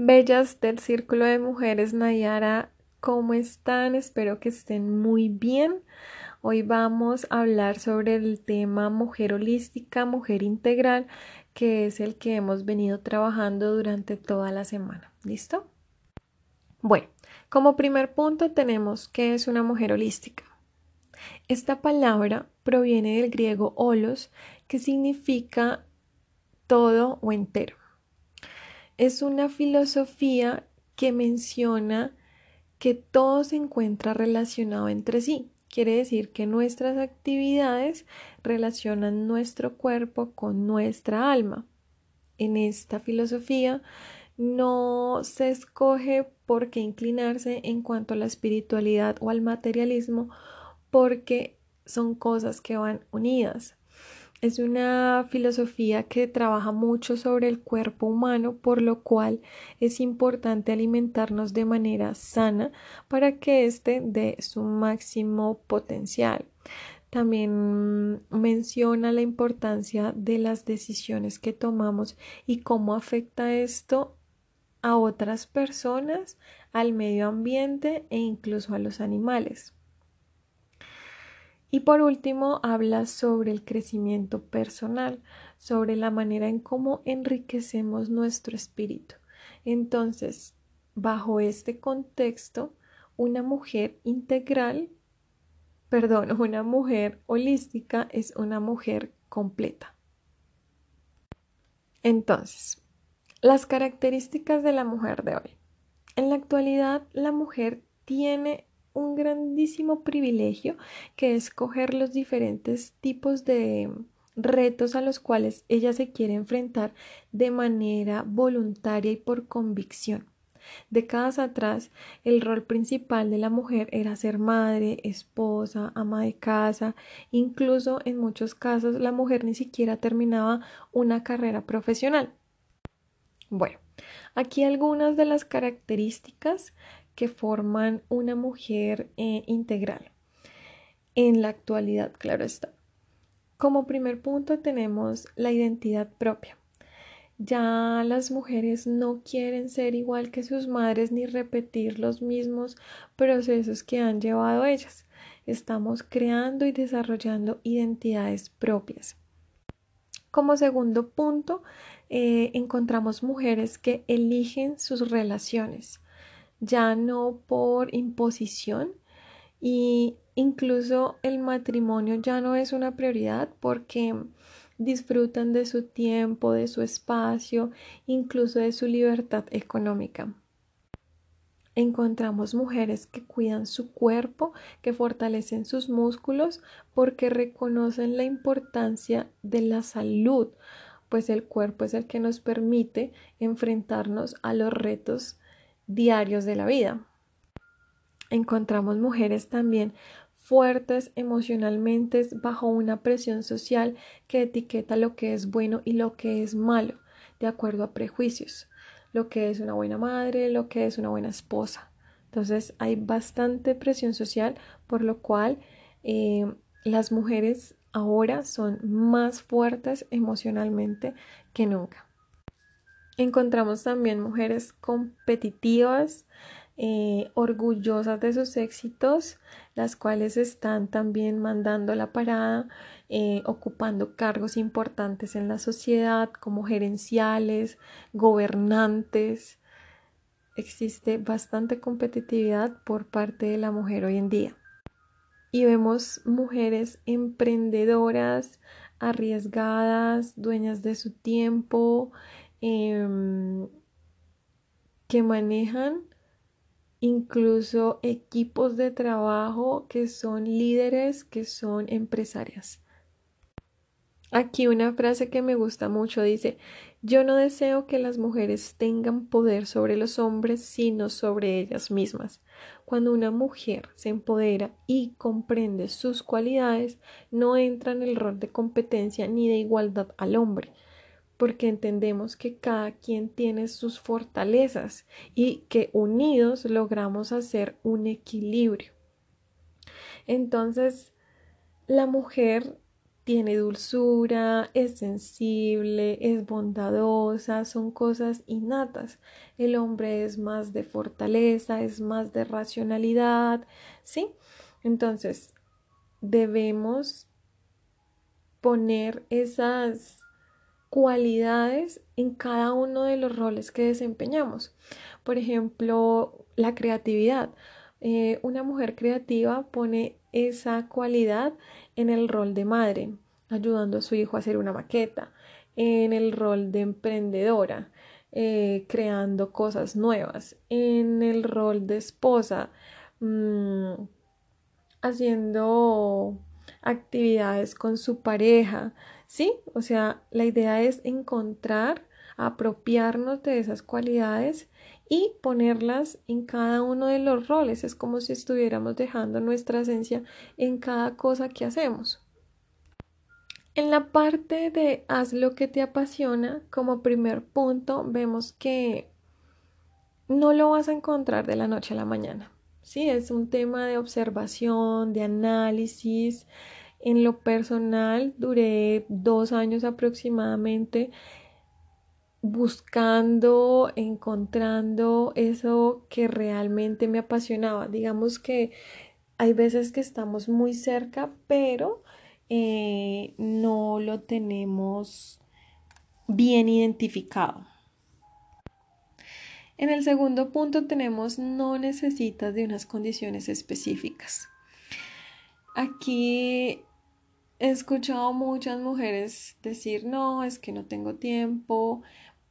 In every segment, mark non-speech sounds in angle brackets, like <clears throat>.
Bellas del Círculo de Mujeres Nayara, ¿cómo están? Espero que estén muy bien. Hoy vamos a hablar sobre el tema mujer holística, mujer integral, que es el que hemos venido trabajando durante toda la semana. ¿Listo? Bueno, como primer punto tenemos qué es una mujer holística. Esta palabra proviene del griego holos, que significa todo o entero es una filosofía que menciona que todo se encuentra relacionado entre sí. Quiere decir que nuestras actividades relacionan nuestro cuerpo con nuestra alma. En esta filosofía no se escoge por qué inclinarse en cuanto a la espiritualidad o al materialismo porque son cosas que van unidas. Es una filosofía que trabaja mucho sobre el cuerpo humano, por lo cual es importante alimentarnos de manera sana para que éste dé su máximo potencial. También menciona la importancia de las decisiones que tomamos y cómo afecta esto a otras personas, al medio ambiente e incluso a los animales. Y por último, habla sobre el crecimiento personal, sobre la manera en cómo enriquecemos nuestro espíritu. Entonces, bajo este contexto, una mujer integral, perdón, <laughs> una mujer holística es una mujer completa. Entonces, las características de la mujer de hoy. En la actualidad, la mujer tiene un grandísimo privilegio que es coger los diferentes tipos de retos a los cuales ella se quiere enfrentar de manera voluntaria y por convicción. Décadas atrás, el rol principal de la mujer era ser madre, esposa, ama de casa, incluso en muchos casos la mujer ni siquiera terminaba una carrera profesional. Bueno, aquí algunas de las características que forman una mujer eh, integral. En la actualidad, claro está. Como primer punto tenemos la identidad propia. Ya las mujeres no quieren ser igual que sus madres ni repetir los mismos procesos que han llevado ellas. Estamos creando y desarrollando identidades propias. Como segundo punto, eh, encontramos mujeres que eligen sus relaciones ya no por imposición y incluso el matrimonio ya no es una prioridad porque disfrutan de su tiempo, de su espacio, incluso de su libertad económica. Encontramos mujeres que cuidan su cuerpo, que fortalecen sus músculos porque reconocen la importancia de la salud, pues el cuerpo es el que nos permite enfrentarnos a los retos diarios de la vida. Encontramos mujeres también fuertes emocionalmente bajo una presión social que etiqueta lo que es bueno y lo que es malo, de acuerdo a prejuicios, lo que es una buena madre, lo que es una buena esposa. Entonces hay bastante presión social, por lo cual eh, las mujeres ahora son más fuertes emocionalmente que nunca. Encontramos también mujeres competitivas, eh, orgullosas de sus éxitos, las cuales están también mandando la parada, eh, ocupando cargos importantes en la sociedad como gerenciales, gobernantes. Existe bastante competitividad por parte de la mujer hoy en día. Y vemos mujeres emprendedoras, arriesgadas, dueñas de su tiempo, Em, que manejan incluso equipos de trabajo que son líderes, que son empresarias. Aquí una frase que me gusta mucho dice, yo no deseo que las mujeres tengan poder sobre los hombres, sino sobre ellas mismas. Cuando una mujer se empodera y comprende sus cualidades, no entra en el rol de competencia ni de igualdad al hombre, porque entendemos que cada quien tiene sus fortalezas y que unidos logramos hacer un equilibrio. Entonces, la mujer tiene dulzura, es sensible, es bondadosa, son cosas innatas. El hombre es más de fortaleza, es más de racionalidad, ¿sí? Entonces, debemos poner esas cualidades en cada uno de los roles que desempeñamos. Por ejemplo, la creatividad. Eh, una mujer creativa pone esa cualidad en el rol de madre, ayudando a su hijo a hacer una maqueta, en el rol de emprendedora, eh, creando cosas nuevas, en el rol de esposa, mm, haciendo actividades con su pareja, ¿sí? O sea, la idea es encontrar, apropiarnos de esas cualidades y ponerlas en cada uno de los roles. Es como si estuviéramos dejando nuestra esencia en cada cosa que hacemos. En la parte de haz lo que te apasiona, como primer punto, vemos que no lo vas a encontrar de la noche a la mañana. Sí, es un tema de observación, de análisis. En lo personal, duré dos años aproximadamente buscando, encontrando eso que realmente me apasionaba. Digamos que hay veces que estamos muy cerca, pero eh, no lo tenemos bien identificado. En el segundo punto tenemos no necesitas de unas condiciones específicas. Aquí he escuchado muchas mujeres decir, no, es que no tengo tiempo,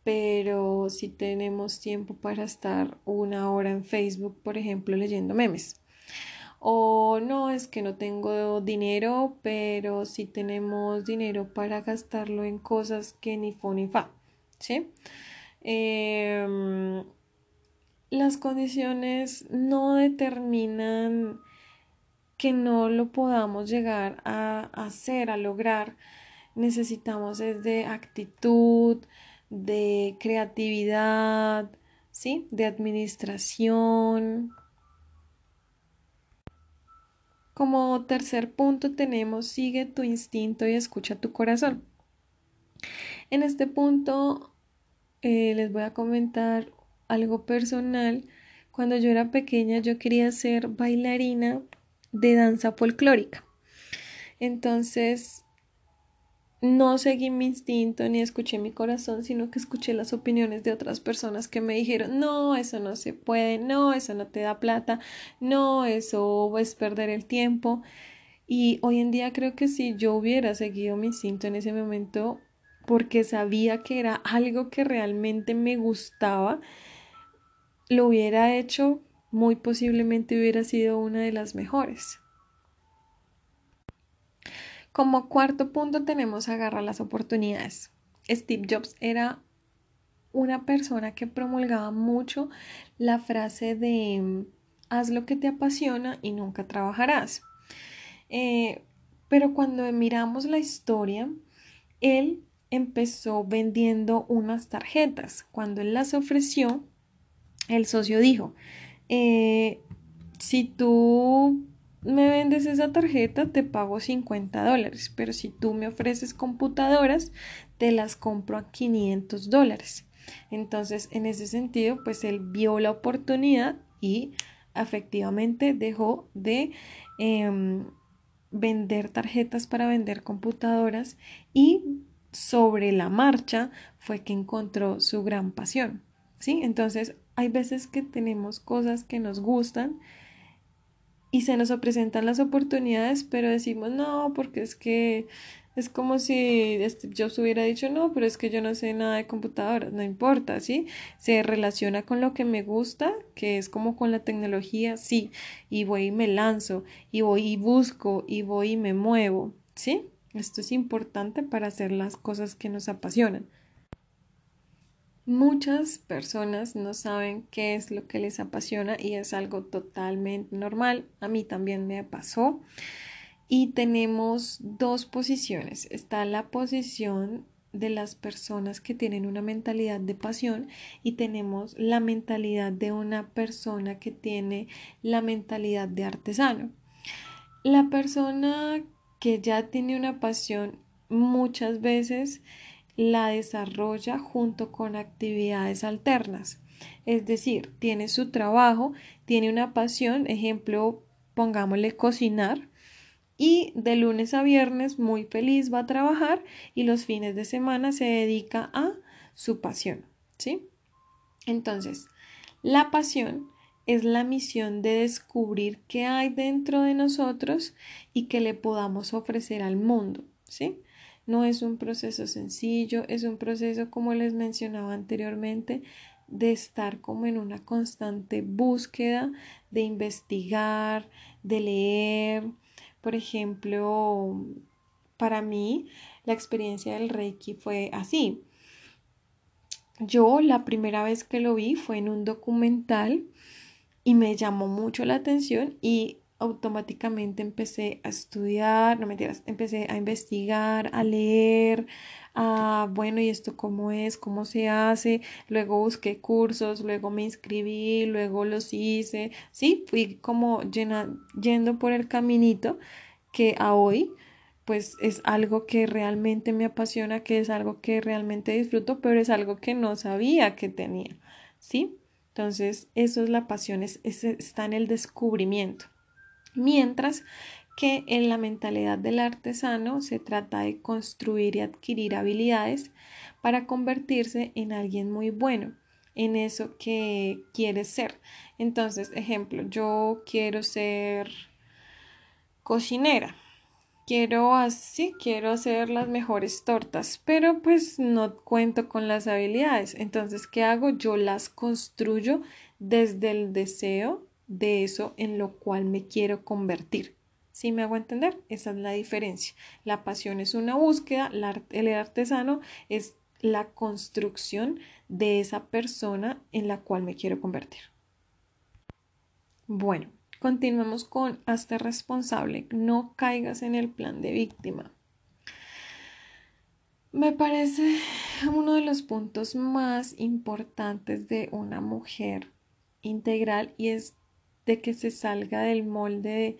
pero si tenemos tiempo para estar una hora en Facebook, por ejemplo, leyendo memes. O no, es que no tengo dinero, pero si tenemos dinero para gastarlo en cosas que ni fo ni fa. ¿Sí? Em, las condiciones no determinan que no lo podamos llegar a hacer, a lograr. Necesitamos es de actitud, de creatividad, ¿sí? De administración. Como tercer punto tenemos sigue tu instinto y escucha tu corazón. En este punto eh, les voy a comentar algo personal. Cuando yo era pequeña yo quería ser bailarina de danza folclórica. Entonces no seguí mi instinto ni escuché mi corazón, sino que escuché las opiniones de otras personas que me dijeron, no, eso no se puede, no, eso no te da plata, no, eso es perder el tiempo. Y hoy en día creo que si yo hubiera seguido mi instinto en ese momento, porque sabía que era algo que realmente me gustaba, lo hubiera hecho, muy posiblemente hubiera sido una de las mejores. Como cuarto punto tenemos agarrar las oportunidades. Steve Jobs era una persona que promulgaba mucho la frase de haz lo que te apasiona y nunca trabajarás. Eh, pero cuando miramos la historia, él empezó vendiendo unas tarjetas. Cuando él las ofreció, el socio dijo, eh, si tú me vendes esa tarjeta, te pago 50 dólares, pero si tú me ofreces computadoras, te las compro a 500 dólares. Entonces, en ese sentido, pues él vio la oportunidad y efectivamente dejó de em, vender tarjetas para vender computadoras y sobre la marcha fue que encontró su gran pasión. ¿Sí? Entonces, hay veces que tenemos cosas que nos gustan, y se nos presentan las oportunidades, pero decimos no, porque es que es como si yo hubiera dicho no, pero es que yo no sé nada de computadoras, no importa, ¿sí? Se relaciona con lo que me gusta, que es como con la tecnología, sí, y voy y me lanzo, y voy y busco, y voy y me muevo, ¿sí? Esto es importante para hacer las cosas que nos apasionan. Muchas personas no saben qué es lo que les apasiona y es algo totalmente normal. A mí también me pasó. Y tenemos dos posiciones. Está la posición de las personas que tienen una mentalidad de pasión y tenemos la mentalidad de una persona que tiene la mentalidad de artesano. La persona que ya tiene una pasión muchas veces la desarrolla junto con actividades alternas. Es decir, tiene su trabajo, tiene una pasión, ejemplo, pongámosle cocinar, y de lunes a viernes muy feliz va a trabajar y los fines de semana se dedica a su pasión, ¿sí? Entonces, la pasión es la misión de descubrir qué hay dentro de nosotros y que le podamos ofrecer al mundo, ¿sí? No es un proceso sencillo, es un proceso, como les mencionaba anteriormente, de estar como en una constante búsqueda, de investigar, de leer. Por ejemplo, para mí la experiencia del Reiki fue así. Yo la primera vez que lo vi fue en un documental y me llamó mucho la atención y automáticamente empecé a estudiar, no mentiras, empecé a investigar, a leer, a, bueno, ¿y esto cómo es? ¿Cómo se hace? Luego busqué cursos, luego me inscribí, luego los hice, sí, fui como yendo por el caminito que a hoy pues es algo que realmente me apasiona, que es algo que realmente disfruto, pero es algo que no sabía que tenía, ¿sí? Entonces, eso es la pasión, es, está en el descubrimiento. Mientras que en la mentalidad del artesano se trata de construir y adquirir habilidades para convertirse en alguien muy bueno en eso que quiere ser. Entonces, ejemplo, yo quiero ser cocinera quiero así, quiero hacer las mejores tortas, pero pues no cuento con las habilidades. Entonces, ¿qué hago? Yo las construyo desde el deseo de eso en lo cual me quiero convertir. ¿Sí me hago entender? Esa es la diferencia. La pasión es una búsqueda, el artesano es la construcción de esa persona en la cual me quiero convertir. Bueno, Continuemos con hazte responsable, no caigas en el plan de víctima. Me parece uno de los puntos más importantes de una mujer integral y es de que se salga del molde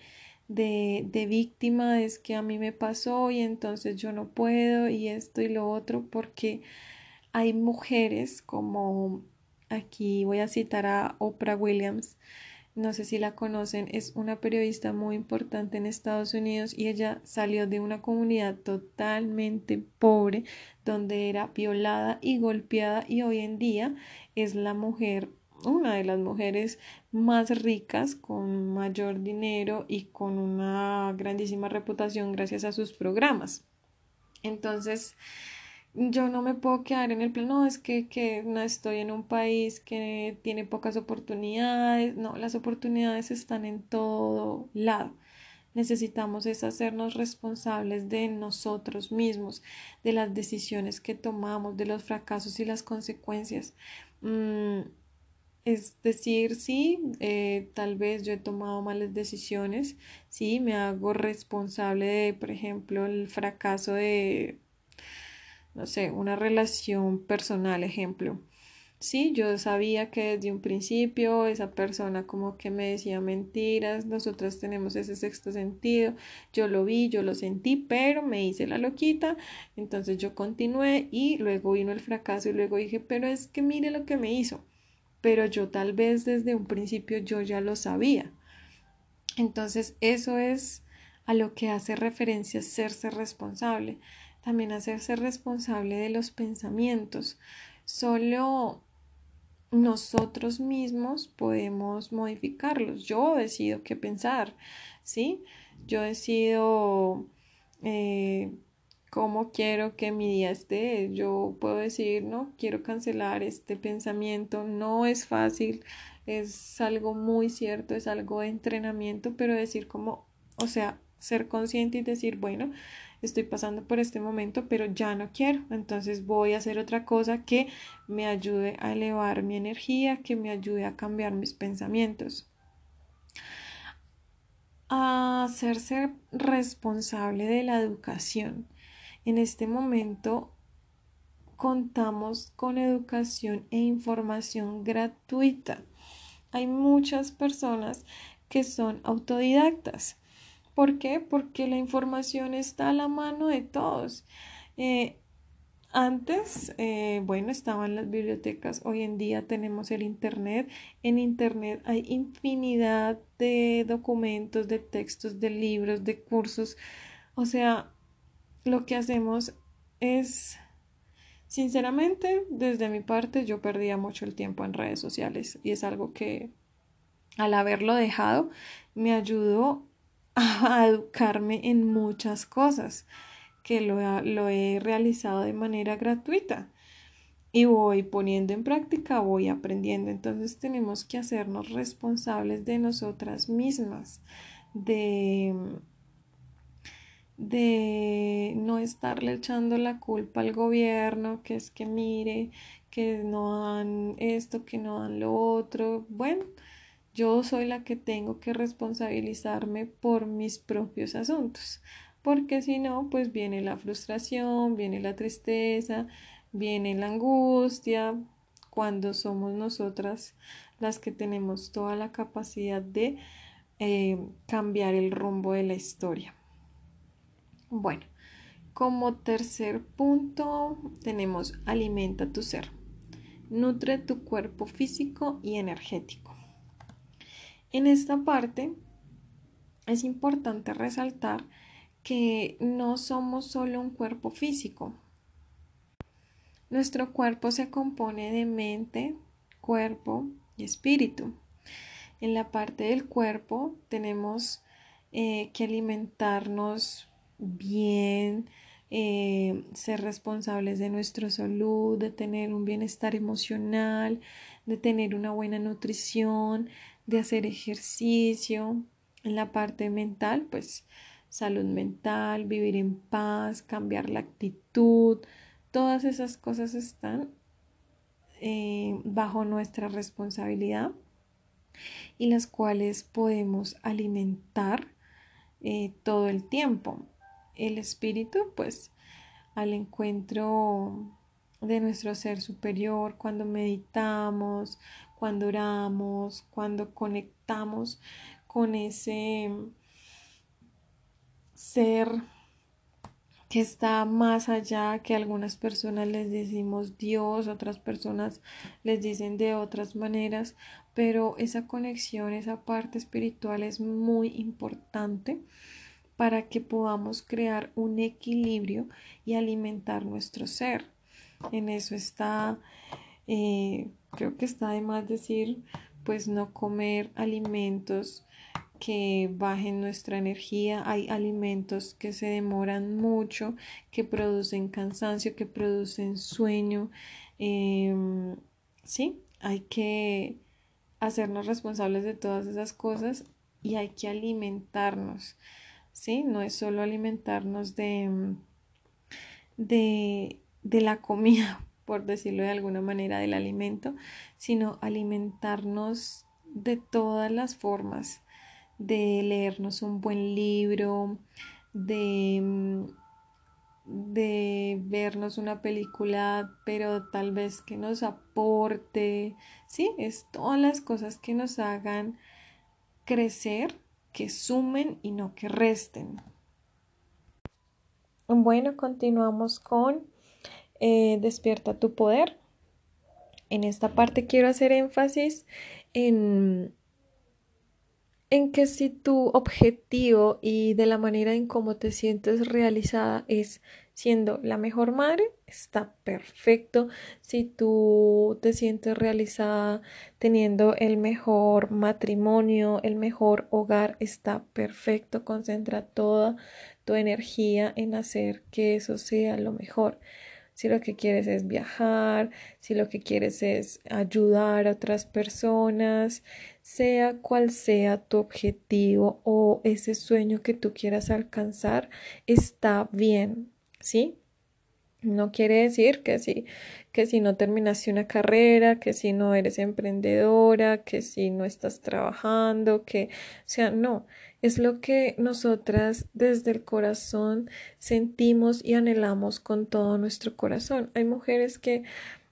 de, de, víctima, es que a mí me pasó y entonces yo no puedo y esto y lo otro, porque hay mujeres como aquí voy a citar a Oprah Williams, no sé si la conocen, es una periodista muy importante en Estados Unidos y ella salió de una comunidad totalmente pobre donde era violada y golpeada y hoy en día es la mujer, una de las mujeres más ricas, con mayor dinero y con una grandísima reputación gracias a sus programas. Entonces, yo no me puedo quedar en el plan, no, es que, que, no estoy en un país que tiene pocas oportunidades, no, las oportunidades están en todo lado. Necesitamos es hacernos responsables de nosotros mismos, de las decisiones que tomamos, de los fracasos y las consecuencias. Mm, es decir, sí, eh, tal vez yo he tomado malas decisiones, sí, me hago responsable de, por ejemplo, el fracaso de no sé, una relación personal, ejemplo. Sí, yo sabía que desde un principio esa persona como que me decía mentiras, nosotras tenemos ese sexto sentido, yo lo vi, yo lo sentí, pero me hice la loquita, entonces yo continué y luego vino el fracaso y luego dije, pero es que mire lo que me hizo, pero yo tal vez desde un principio yo ya lo sabía. Entonces eso es a lo que hace referencia serse responsable también hacerse responsable de los pensamientos. Solo nosotros mismos podemos modificarlos. Yo decido qué pensar, ¿sí? Yo decido eh, cómo quiero que mi día esté. Yo puedo decir, no, quiero cancelar este pensamiento. No es fácil, es algo muy cierto, es algo de entrenamiento, pero decir como, o sea, ser consciente y decir, bueno, estoy pasando por este momento, pero ya no quiero. Entonces voy a hacer otra cosa que me ayude a elevar mi energía, que me ayude a cambiar mis pensamientos. A hacerse responsable de la educación. En este momento contamos con educación e información gratuita. Hay muchas personas que son autodidactas ¿Por qué? Porque la información está a la mano de todos. Eh, antes, eh, bueno, estaban las bibliotecas, hoy en día tenemos el Internet. En Internet hay infinidad de documentos, de textos, de libros, de cursos. O sea, lo que hacemos es, sinceramente, desde mi parte, yo perdía mucho el tiempo en redes sociales y es algo que al haberlo dejado me ayudó <laughs> a educarme en muchas cosas que lo, he realizado de manera gratuita y voy poniendo en práctica, voy aprendiendo. Entonces tenemos que hacernos responsables de nosotras mismas, de, de no estarle echando la culpa al gobierno, que es que mire, que no dan esto, que no dan lo otro. Bueno, yo soy la que tengo que responsabilizarme por mis propios asuntos porque si no, pues viene la frustración, viene la tristeza, viene la angustia, cuando somos nosotras las que tenemos toda la capacidad de eh, cambiar el rumbo de la historia. Bueno, como tercer punto tenemos alimenta tu ser, nutre tu cuerpo físico y energético. En esta parte es importante resaltar que no somos solo un cuerpo físico. Nuestro cuerpo se compone de mente, cuerpo y espíritu. En la parte del cuerpo tenemos eh, que alimentarnos bien, eh, ser responsables de nuestra salud, de tener un bienestar emocional, de tener una buena nutrición, de hacer ejercicio. En la parte mental, pues salud mental, vivir en paz, cambiar la actitud, todas esas cosas están eh, bajo nuestra responsabilidad y las cuales podemos alimentar eh, todo el tiempo. El espíritu, pues, al encuentro de nuestro ser superior, cuando meditamos, cuando oramos, cuando conectamos con ese ser que está más allá, que algunas personas les decimos Dios, otras personas les dicen de otras maneras, pero esa conexión, esa parte espiritual es muy importante para que podamos crear un equilibrio y alimentar nuestro ser. En eso está, eh, creo que está de más decir, pues no comer alimentos que bajen nuestra energía. Hay alimentos que se demoran mucho, que producen cansancio, que producen sueño. Em, sí, hay que hacernos responsables de todas esas cosas y hay que alimentarnos. Sí, no es solo alimentarnos de, de, de la comida, <laughs> por decirlo de alguna manera, del alimento, sino alimentarnos de todas las formas de leernos un buen libro, de, mm, de vernos una película, pero tal vez que nos aporte, ¿sí? Es todas las cosas que nos hagan crecer, que sumen y no que resten. Bueno, continuamos con eh, Despierta tu poder. En esta parte quiero hacer énfasis en en que si tu objetivo y de la manera en cómo te sientes realizada es siendo la mejor madre, está perfecto. Si tú te sientes realizada teniendo el mejor matrimonio, el mejor hogar, está perfecto. Concentra toda tu energía en hacer que eso sea lo mejor si lo que quieres es viajar, si lo que quieres es ayudar a otras personas, sea cual sea tu objetivo o ese sueño que tú quieras alcanzar, está bien, ¿sí? No quiere decir que si, que si no terminaste una carrera, que si no eres emprendedora, que si no estás trabajando, que, o sea, no, es lo que nosotras desde el corazón sentimos y anhelamos con todo nuestro corazón. Hay mujeres que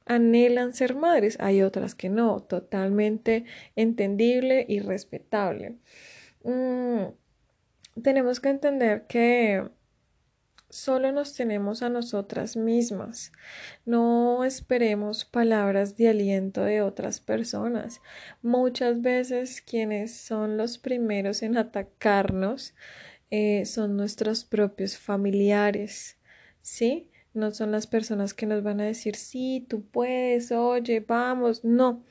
anhelan ser madres, hay otras que no, totalmente entendible y respetable. Mm, tenemos que entender que solo nos tenemos a nosotras mismas. No esperemos palabras de aliento de otras personas. Muchas veces quienes son los primeros en atacarnos eh, son nuestros propios familiares, ¿sí? No son las personas que nos van a decir, sí, tú puedes, oye, vamos. No,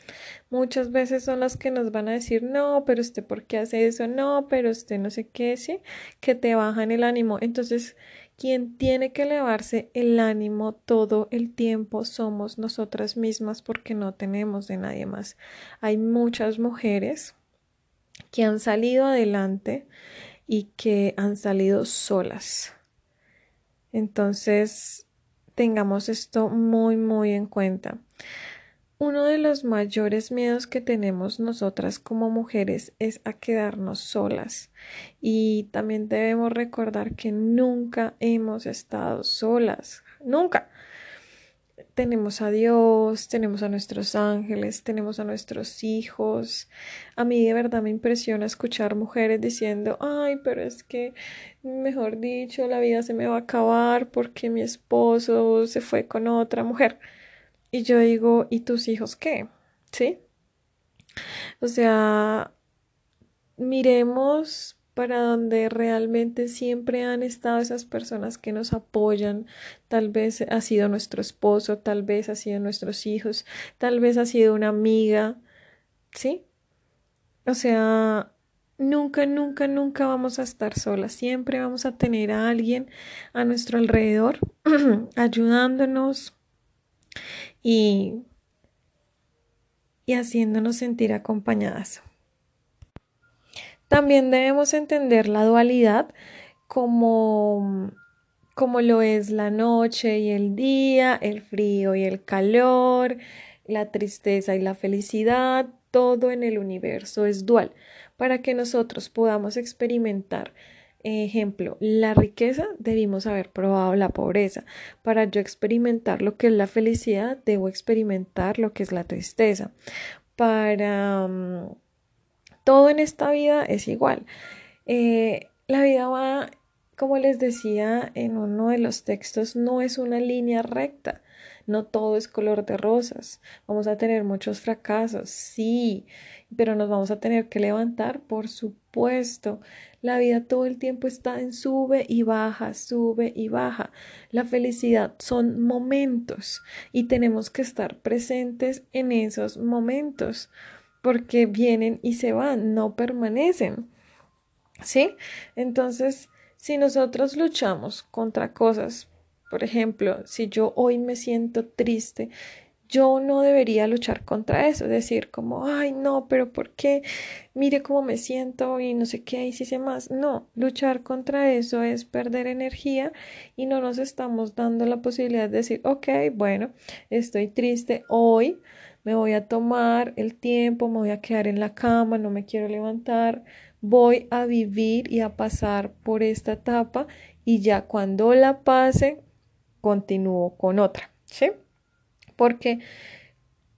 muchas veces son las que nos van a decir, no, pero usted, ¿por qué hace eso? No, pero usted no sé qué, sí, que te bajan el ánimo. Entonces, quien tiene que elevarse el ánimo todo el tiempo somos nosotras mismas porque no tenemos de nadie más. Hay muchas mujeres que han salido adelante y que han salido solas. Entonces, tengamos esto muy, muy en cuenta. Uno de los mayores miedos que tenemos nosotras como mujeres es a quedarnos solas y también debemos recordar que nunca hemos estado solas, nunca. Tenemos a Dios, tenemos a nuestros ángeles, tenemos a nuestros hijos. A mí de verdad me impresiona escuchar mujeres diciendo, ay, pero es que, mejor dicho, la vida se me va a acabar porque mi esposo se fue con otra mujer. Y yo digo, ¿y tus hijos qué? ¿Sí? O sea, miremos para donde realmente siempre han estado esas personas que nos apoyan. Tal vez ha sido nuestro esposo, tal vez ha sido nuestros hijos, tal vez ha sido una amiga. ¿Sí? O sea, nunca, nunca, nunca vamos a estar solas. Siempre vamos a tener a alguien a nuestro alrededor <clears throat> ayudándonos, y, y haciéndonos sentir acompañadas. También debemos entender la dualidad como, como lo es la noche y el día, el frío y el calor, la tristeza y la felicidad, todo en el universo es dual, para que nosotros podamos experimentar Ejemplo, la riqueza debimos haber probado la pobreza. Para yo experimentar lo que es la felicidad, debo experimentar lo que es la tristeza. Para mm, todo en esta vida es igual. Eh, la vida va, como les decía en uno de los textos, no es una línea recta. No todo es color de rosas. Vamos a tener muchos fracasos, sí, pero nos vamos a tener que levantar, por supuesto. La vida todo el tiempo está en sube y baja, sube y baja. La felicidad son momentos y tenemos que estar presentes en esos momentos porque vienen y se van, no permanecen. ¿Sí? Entonces, si nosotros luchamos contra cosas, por ejemplo, si yo hoy me siento triste yo no debería luchar contra eso, decir como, ay, no, pero ¿por qué? Mire cómo me siento y no sé qué, y si sé más. No, luchar contra eso es perder energía y no nos estamos dando la posibilidad de decir, ok, bueno, estoy triste hoy, me voy a tomar el tiempo, me voy a quedar en la cama, no me quiero levantar, voy a vivir y a pasar por esta etapa y ya cuando la pase, continúo con otra, ¿sí? porque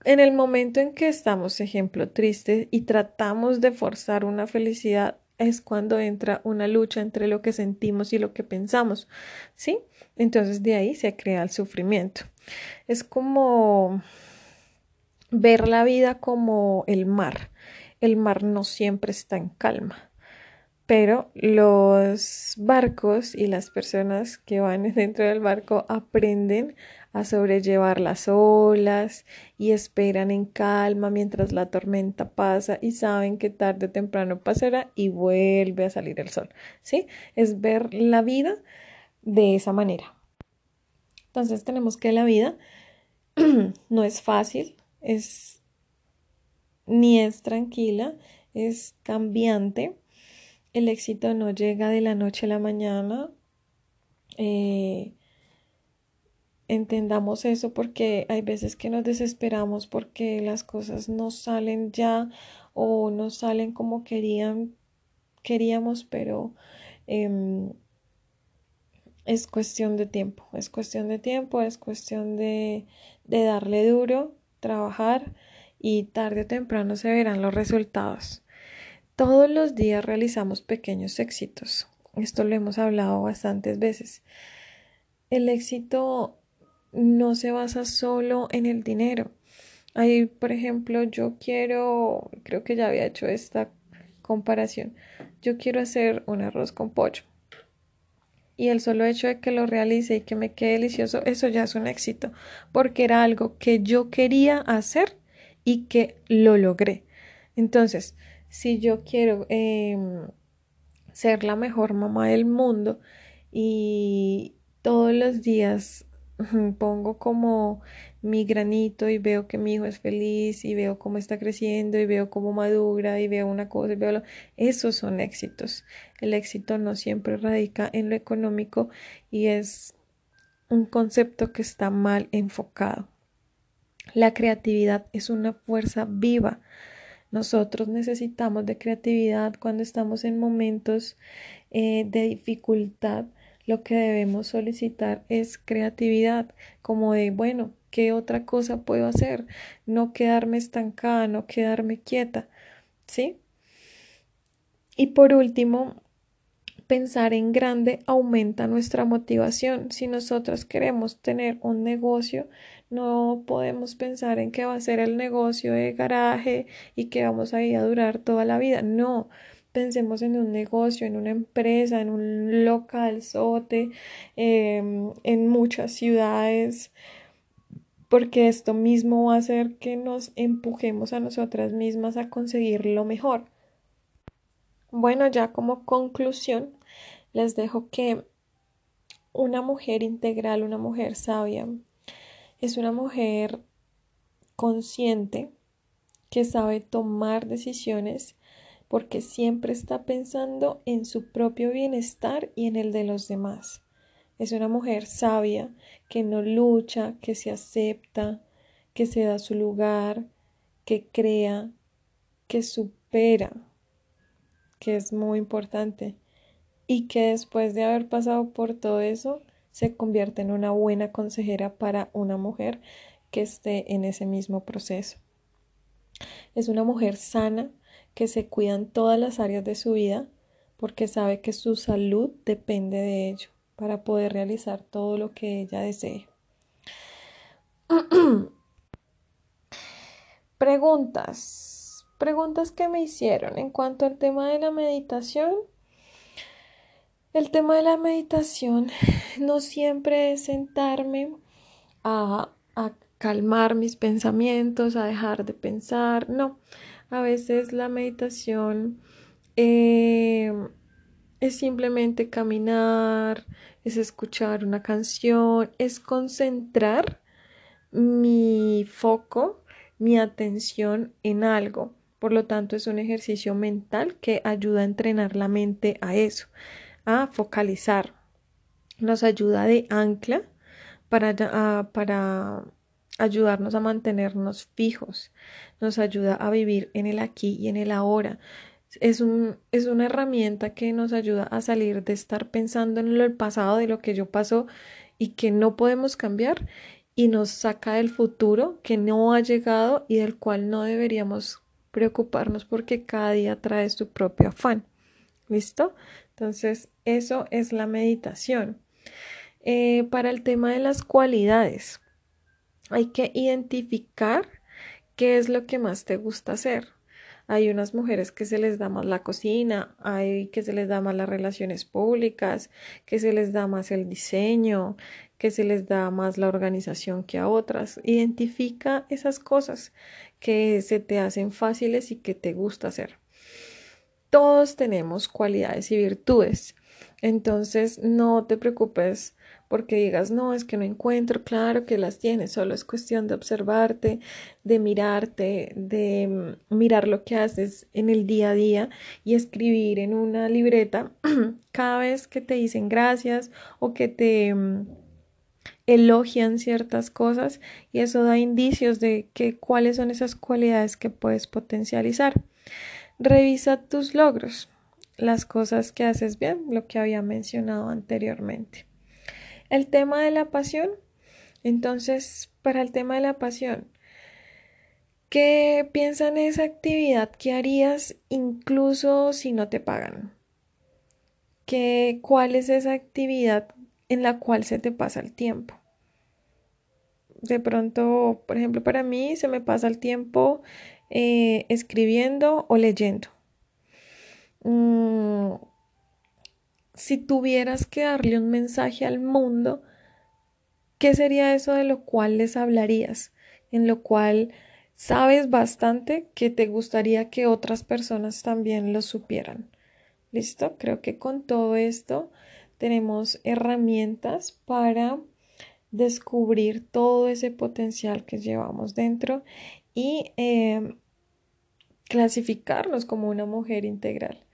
en el momento en que estamos, ejemplo, tristes y tratamos de forzar una felicidad, es cuando entra una lucha entre lo que sentimos y lo que pensamos, ¿sí? Entonces de ahí se crea el sufrimiento. Es como ver la vida como el mar. El mar no siempre está en calma, pero los barcos y las personas que van <laughs> dentro del barco aprenden a sobrellevar las olas y esperan en calma mientras la tormenta pasa y saben que tarde o temprano pasará y vuelve a salir el sol. ¿Sí? Es ver la vida de esa manera. Entonces tenemos que la vida <clears throat> no es fácil, es ni es tranquila, es cambiante. El éxito no llega de la noche a la mañana. Eh, entendamos eso porque hay veces que nos desesperamos porque las cosas no salen ya o no salen como querían, queríamos, pero em, es cuestión de tiempo, es cuestión de tiempo, es cuestión de, de darle duro, trabajar y tarde o temprano se verán los resultados. Todos los días realizamos pequeños éxitos esto lo hemos hablado bastantes veces. El éxito no se basa solo en el dinero. Ahí, por ejemplo, yo quiero, creo que ya había hecho esta comparación, yo quiero hacer un arroz con pollo. Y el solo hecho de que lo realice y que me quede delicioso, eso ya es un éxito, porque era algo que yo quería hacer y que lo logré. Entonces, si yo quiero em, ser la mejor mamá del mundo y todos los días pongo como mi granito y veo que mi hijo es feliz y veo cómo está creciendo y veo cómo madura y veo una cosa y veo lo... Esos son éxitos. El éxito no siempre radica en lo económico y es un concepto que está mal enfocado. La creatividad es una fuerza viva. Nosotros necesitamos de creatividad cuando estamos en momentos eh, de dificultad lo que debemos solicitar es creatividad, como de, bueno, ¿qué otra cosa puedo hacer? No quedarme estancada, no quedarme quieta, ¿sí? Y por último, pensar en grande aumenta nuestra motivación. Si nosotros queremos tener un negocio, no podemos pensar en que va a ser el negocio de garaje y que vamos a ir a durar toda la vida. No, pensemos en un negocio, en una empresa, en un local sote, em, en muchas ciudades, porque esto mismo va a hacer que nos empujemos a nosotras mismas a conseguir lo mejor. Bueno, ya como conclusión, les dejo que una mujer integral, una mujer sabia, es una mujer consciente que sabe tomar decisiones porque siempre está pensando en su propio bienestar y en el de los demás. Es una mujer sabia que no lucha, que se acepta, que se da su lugar, que crea, que supera, que es muy importante, y que después de haber pasado por todo eso, se convierte en una buena consejera para una mujer que esté en ese mismo proceso. Es una mujer sana, que se cuidan todas las áreas de su vida porque sabe que su salud depende de ello para poder realizar todo lo que ella desee. <clears throat> Preguntas. Preguntas que me hicieron en cuanto al tema de la meditación. El tema de la meditación no siempre es sentarme a, a calmar mis pensamientos, a dejar de pensar, no. A veces la meditación eh, es simplemente caminar, es escuchar una canción, es concentrar mi foco, mi atención en algo. Por lo tanto, es un ejercicio mental que ayuda a entrenar la mente a eso, a focalizar. Nos ayuda de ancla para, para ayudarnos a mantenernos fijos, nos ayuda a vivir en el aquí y en el ahora. Es, un, es una herramienta que nos ayuda a salir de estar pensando en lo pasado, de lo que yo pasó y que no podemos cambiar y nos saca del futuro que no ha llegado y del cual no deberíamos preocuparnos porque cada día trae su propio afán. ¿Listo? Entonces, eso es la meditación. Eh, para el tema de las cualidades, hay que identificar qué es lo que más te gusta hacer. Hay unas mujeres que se les da más la cocina, hay que se les da más las relaciones públicas, que se les da más el diseño, que se les da más la organización que a otras. Identifica esas cosas que se te hacen fáciles y que te gusta hacer. Todos tenemos cualidades y virtudes. Entonces, no te preocupes porque digas, no, es que no encuentro, claro que las tienes, solo es cuestión de observarte, de mirarte, de mm, mirar lo que haces en el día a día y escribir en una libreta. <clears throat> Cada vez que te dicen gracias o que te mm, elogian ciertas cosas y eso da indicios de que cuáles son esas cualidades que puedes potencializar. Revisa tus logros, las cosas que haces bien, lo que había mencionado anteriormente. El tema de la pasión. Entonces, para el tema de la pasión, ¿qué piensan en esa actividad que harías incluso si no te pagan? que, cuál es esa actividad en la cual se te pasa el tiempo. De pronto, por ejemplo, para mí se me pasa el tiempo eh, escribiendo o leyendo. Mm, si tuvieras que darle un mensaje al mundo, ¿qué sería eso de lo cual les hablarías? En lo cual sabes bastante que te gustaría que otras personas también lo supieran. ¿Listo? Creo que con todo esto tenemos herramientas para descubrir todo ese potencial que llevamos dentro y em, clasificarnos como una mujer integral.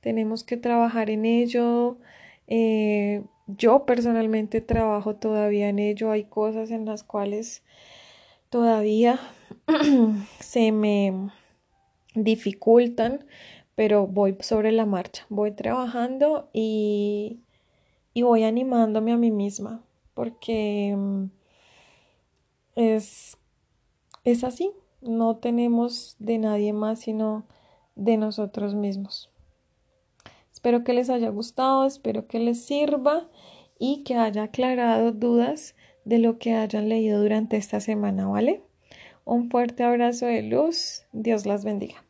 Tenemos que trabajar en ello. Eh, yo personalmente trabajo todavía en ello. Hay cosas en las cuales todavía <clears throat> se me dificultan, pero voy sobre la marcha. Voy trabajando y, y voy animándome a mí misma porque mm, es, es así. No tenemos de nadie más sino de nosotros mismos. Espero que les haya gustado, espero que les sirva y que haya aclarado dudas de lo que hayan leído durante esta semana, ¿vale? Un fuerte abrazo de luz, Dios las bendiga.